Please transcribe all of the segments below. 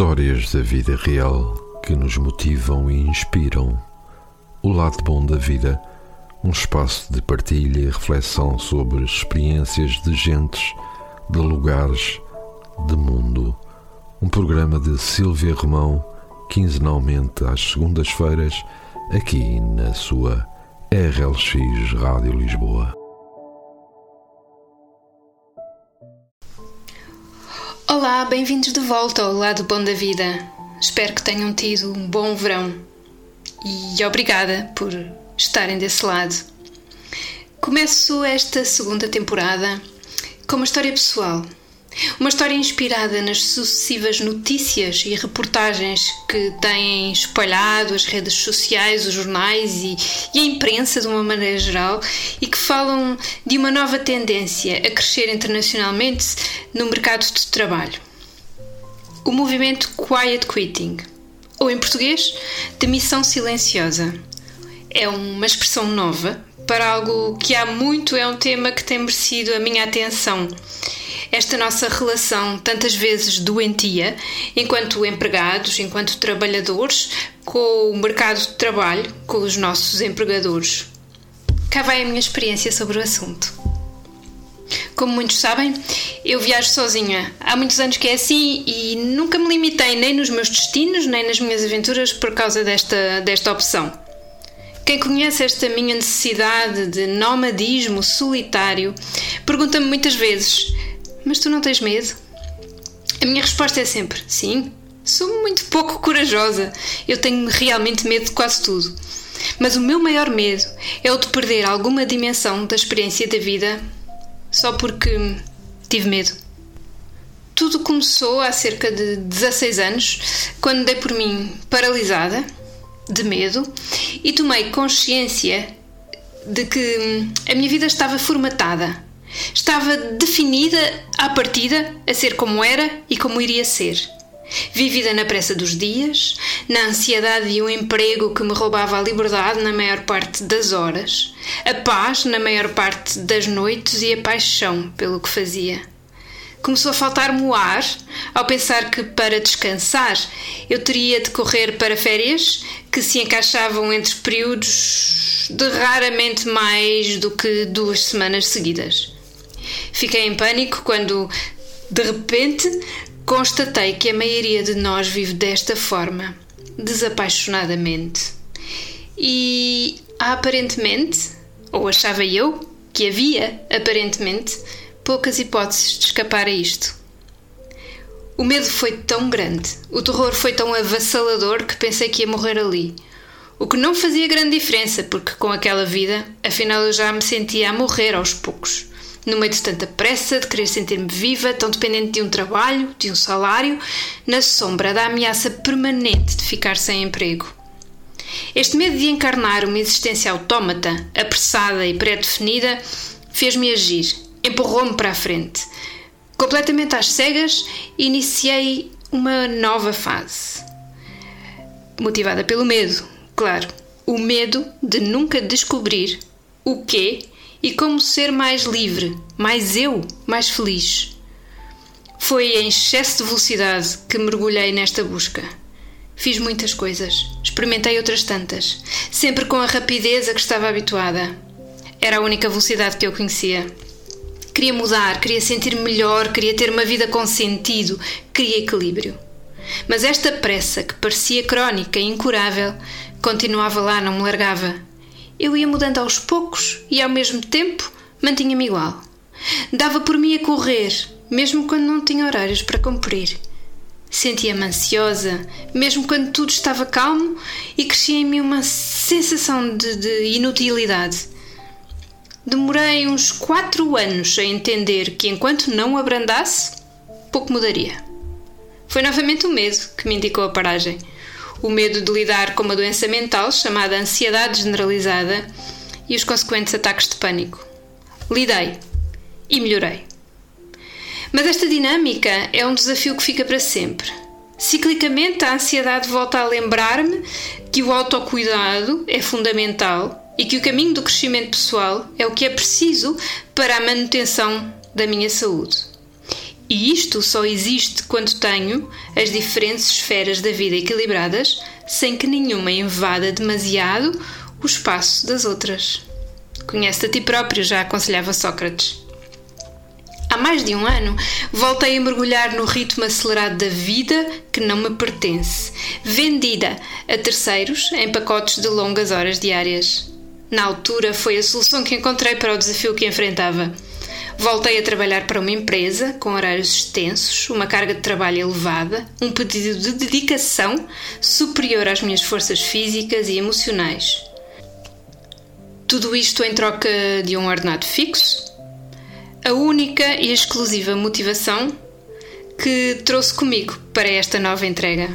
Histórias da vida real que nos motivam e inspiram. O lado bom da vida, um espaço de partilha e reflexão sobre experiências de gentes, de lugares, de mundo. Um programa de Silvia Romão, quinzenalmente às segundas-feiras, aqui na sua RLX Rádio Lisboa. Olá, bem-vindos de volta ao lado bom da vida. Espero que tenham tido um bom verão e obrigada por estarem desse lado. Começo esta segunda temporada com uma história pessoal uma história inspirada nas sucessivas notícias e reportagens que têm espalhado as redes sociais, os jornais e, e, a imprensa de uma maneira geral e que falam de uma nova tendência a crescer internacionalmente no mercado de trabalho. O movimento Quiet Quitting, ou em português, demissão silenciosa. É uma expressão nova para algo que há muito é um tema que tem merecido a minha atenção esta nossa relação, tantas vezes doentia, enquanto empregados, enquanto trabalhadores, com o mercado de trabalho, com os nossos empregadores. Cá vai a minha experiência sobre o assunto. Como muitos sabem, eu viajo sozinha. Há muitos anos que é assim e nunca me limitei nem nos meus destinos, nem nas minhas aventuras por causa desta, desta opção. Quem conhece esta minha necessidade de nomadismo solitário pergunta-me muitas vezes mas tu não tens medo? A minha resposta é sempre: sim. Sou muito pouco corajosa. Eu tenho realmente medo de quase tudo. Mas o meu maior medo é o de perder alguma dimensão da experiência da vida só porque tive medo. Tudo começou há cerca de 16 anos, quando dei por mim paralisada, de medo, e tomei consciência de que a minha vida estava formatada Estava definida à partida a ser como era e como iria ser. Vivida na pressa dos dias, na ansiedade de um emprego que me roubava a liberdade na maior parte das horas, a paz na maior parte das noites e a paixão pelo que fazia. Começou a faltar-me o ar ao pensar que, para descansar, eu teria de correr para férias que se encaixavam entre períodos de raramente mais do que duas semanas seguidas. Fiquei em pânico quando, de repente, constatei que a maioria de nós vive desta forma, desapaixonadamente. E aparentemente, ou achava eu que havia, aparentemente, poucas hipóteses de escapar a isto. O medo foi tão grande, o terror foi tão avassalador que pensei que ia morrer ali. O que não fazia grande diferença, porque com aquela vida, afinal eu já me sentia a morrer aos poucos no meio de tanta pressa, de querer sentir-me viva, tão dependente de um trabalho, de um salário, na sombra da ameaça permanente de ficar sem emprego. Este medo de encarnar uma existência autómata, apressada e pré-definida, fez-me agir, empurrou-me para a frente. Completamente às cegas, iniciei uma nova fase. Motivada pelo medo, claro. O medo de nunca descobrir o que e como ser mais livre, mais eu, mais feliz. Foi em excesso de velocidade que mergulhei nesta busca. Fiz muitas coisas, experimentei outras tantas, sempre com a rapidez a que estava habituada. Era a única velocidade que eu conhecia. Queria mudar, queria sentir-me melhor, queria ter uma vida com sentido, queria equilíbrio. Mas esta pressa, que parecia crónica e incurável, continuava lá, não me largava eu ia mudando aos poucos e ao mesmo tempo mantinha-me igual. Dava por mim a correr, mesmo quando não tinha horários para cumprir. Sentia-me ansiosa, mesmo quando tudo estava calmo, e crescia em mim uma sensação de, de inutilidade. Demorei uns quatro anos a entender que enquanto não abrandasse, pouco mudaria. Foi novamente o medo que me indicou a paragem o medo de lidar com uma doença mental chamada ansiedade generalizada e os consequentes ataques de pânico. Lidei e melhorei. Mas esta dinâmica é um desafio que fica para sempre. Ciclicamente, a ansiedade volta a lembrar-me que o autocuidado é fundamental e que o caminho do crescimento pessoal é o que é preciso para a manutenção da minha saúde. E isto só existe quando tenho as diferentes esferas da vida equilibradas, sem que nenhuma invada demasiado o espaço das outras. Conhece-te a ti próprio, já aconselhava Sócrates. Há mais de um ano, voltei a mergulhar no ritmo acelerado da vida que não me pertence, vendida a terceiros em pacotes de longas horas diárias. Na altura, foi a solução que encontrei para o desafio que enfrentava. Voltei a trabalhar para uma empresa com horários extensos, uma carga de trabalho elevada, um pedido de dedicação superior às minhas forças físicas e emocionais. Tudo isto em troca de um ordenado fixo? A única e exclusiva motivação que trouxe comigo para esta nova entrega.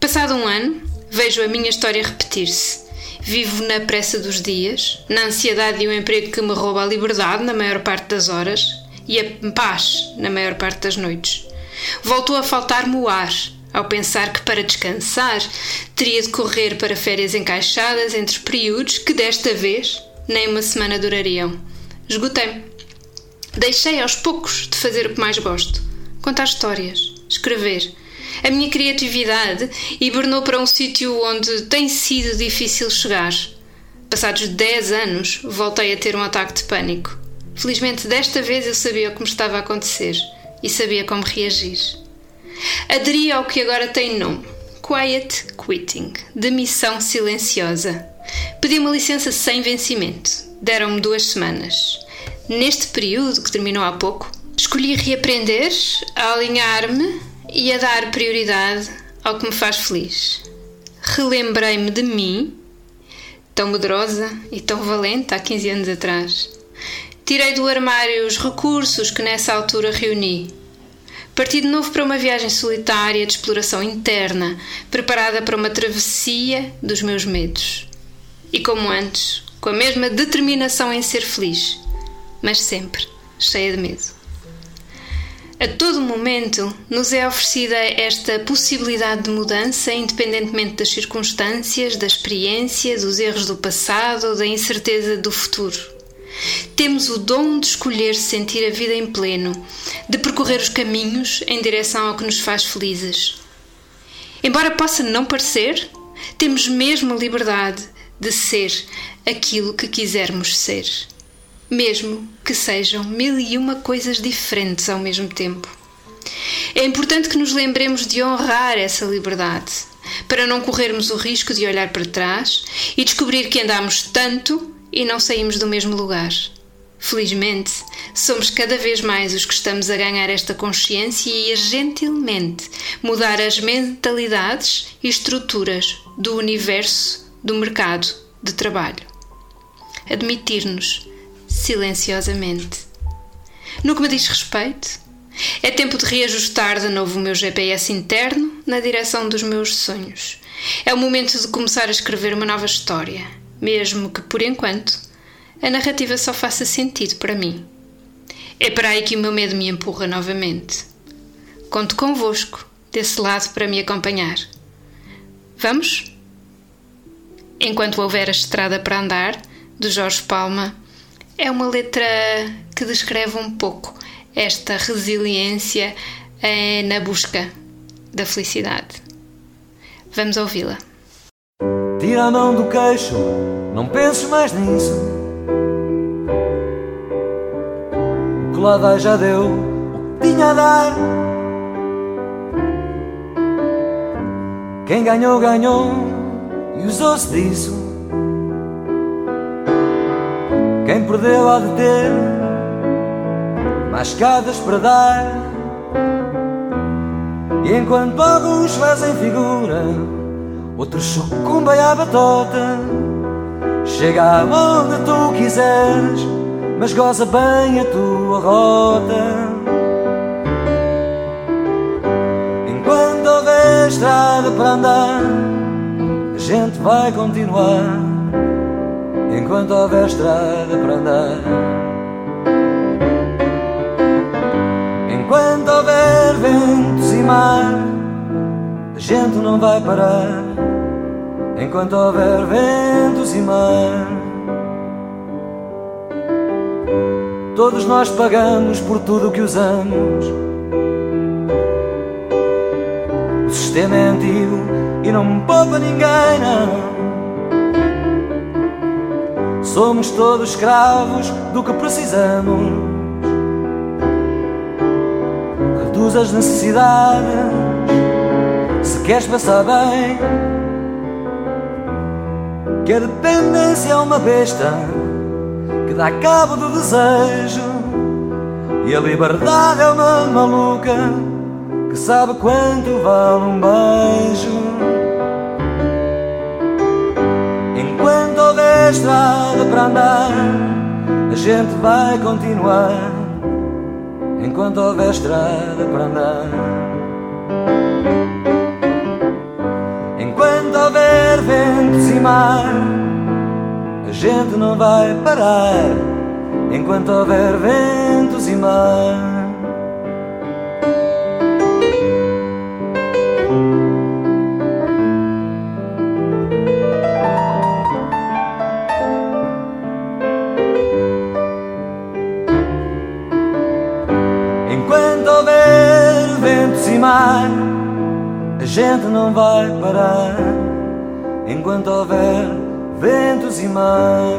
Passado um ano, vejo a minha história repetir-se Vivo na pressa dos dias, na ansiedade de um emprego que me rouba a liberdade na maior parte das horas e a paz na maior parte das noites. Voltou a faltar-me o ar ao pensar que para descansar teria de correr para férias encaixadas entre períodos que desta vez nem uma semana durariam. Esgotei-me. Deixei aos poucos de fazer o que mais gosto: contar histórias, escrever a minha criatividade hibernou para um sítio onde tem sido difícil chegar. Passados 10 anos, voltei a ter um ataque de pânico. Felizmente, desta vez eu sabia o que me estava a acontecer e sabia como reagir. Aderi ao que agora tem nome: Quiet Quitting demissão silenciosa. Pedi uma licença sem vencimento. Deram-me duas semanas. Neste período, que terminou há pouco, escolhi reaprender, alinhar-me e a dar prioridade ao que me faz feliz. Relembrei-me de mim, tão medrosa e tão valente há 15 anos atrás. Tirei do armário os recursos que nessa altura reuni. Parti de novo para uma viagem solitária de exploração interna, preparada para uma travessia dos meus medos. E como antes, com a mesma determinação em ser feliz, mas sempre cheia de medo. A todo momento nos é oferecida esta possibilidade de mudança, independentemente das circunstâncias, da experiência, dos erros do passado ou da incerteza do futuro. Temos o dom de escolher sentir a vida em pleno, de percorrer os caminhos em direção ao que nos faz felizes. Embora possa não parecer, temos mesmo a liberdade de ser aquilo que quisermos ser mesmo que sejam mil e uma coisas diferentes ao mesmo tempo. É importante que nos lembremos de honrar essa liberdade, para não corrermos o risco de olhar para trás e descobrir que andamos tanto e não saímos do mesmo lugar. Felizmente, somos cada vez mais os que estamos a ganhar esta consciência e a gentilmente mudar as mentalidades e estruturas do universo do mercado de trabalho. Admitir-nos silenciosamente. No que me diz respeito, é tempo de reajustar de novo o meu GPS interno na direção dos meus sonhos. É o momento de começar a escrever uma nova história, mesmo que, por enquanto, a narrativa só faça sentido para mim. É para aí que o meu medo me empurra novamente. Conto convosco, desse lado, para me acompanhar. Vamos? Enquanto houver a estrada para andar, de Jorge Palma é uma letra que descreve um pouco esta resiliência eh, na busca da felicidade. Vamos ouvi-la. Tira a mão do queixo, não penses mais nisso. Que lá vai já deu o que tinha a dar. Quem ganhou, ganhou e usou-se disso. Quem perdeu há de ter mais escadas para dar. E enquanto alguns fazem figura, outros sucumbem à batota. Chega aonde tu quiseres, mas goza bem a tua rota. Enquanto houver estrada para andar, a gente vai continuar enquanto houver estrada para andar. Enquanto houver ventos e mar, a gente não vai parar. Enquanto houver ventos e mar, Todos nós pagamos por tudo o que usamos. O sistema é antigo e não poupa ninguém, não. Somos todos escravos do que precisamos. Reduz as necessidades se queres passar bem. Que a dependência é uma besta que dá cabo do desejo. E a liberdade é uma maluca que sabe quanto vale um beijo. Houver estrada para andar, a gente vai continuar. Enquanto houver estrada para andar. Enquanto houver ventos e mar, a gente não vai parar. Enquanto houver ventos e mar. Gente não vai parar. Enquanto houver ventos e mar.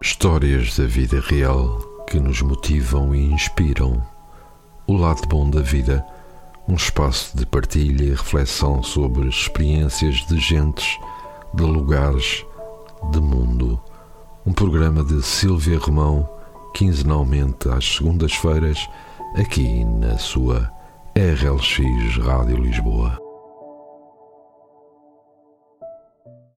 Histórias da vida real que nos motivam e inspiram. O lado bom da vida, um espaço de partilha e reflexão sobre experiências de gentes, de lugares, de mundo. Um programa de Silvia Romão, quinzenalmente às segundas-feiras, aqui na sua RLX Rádio Lisboa.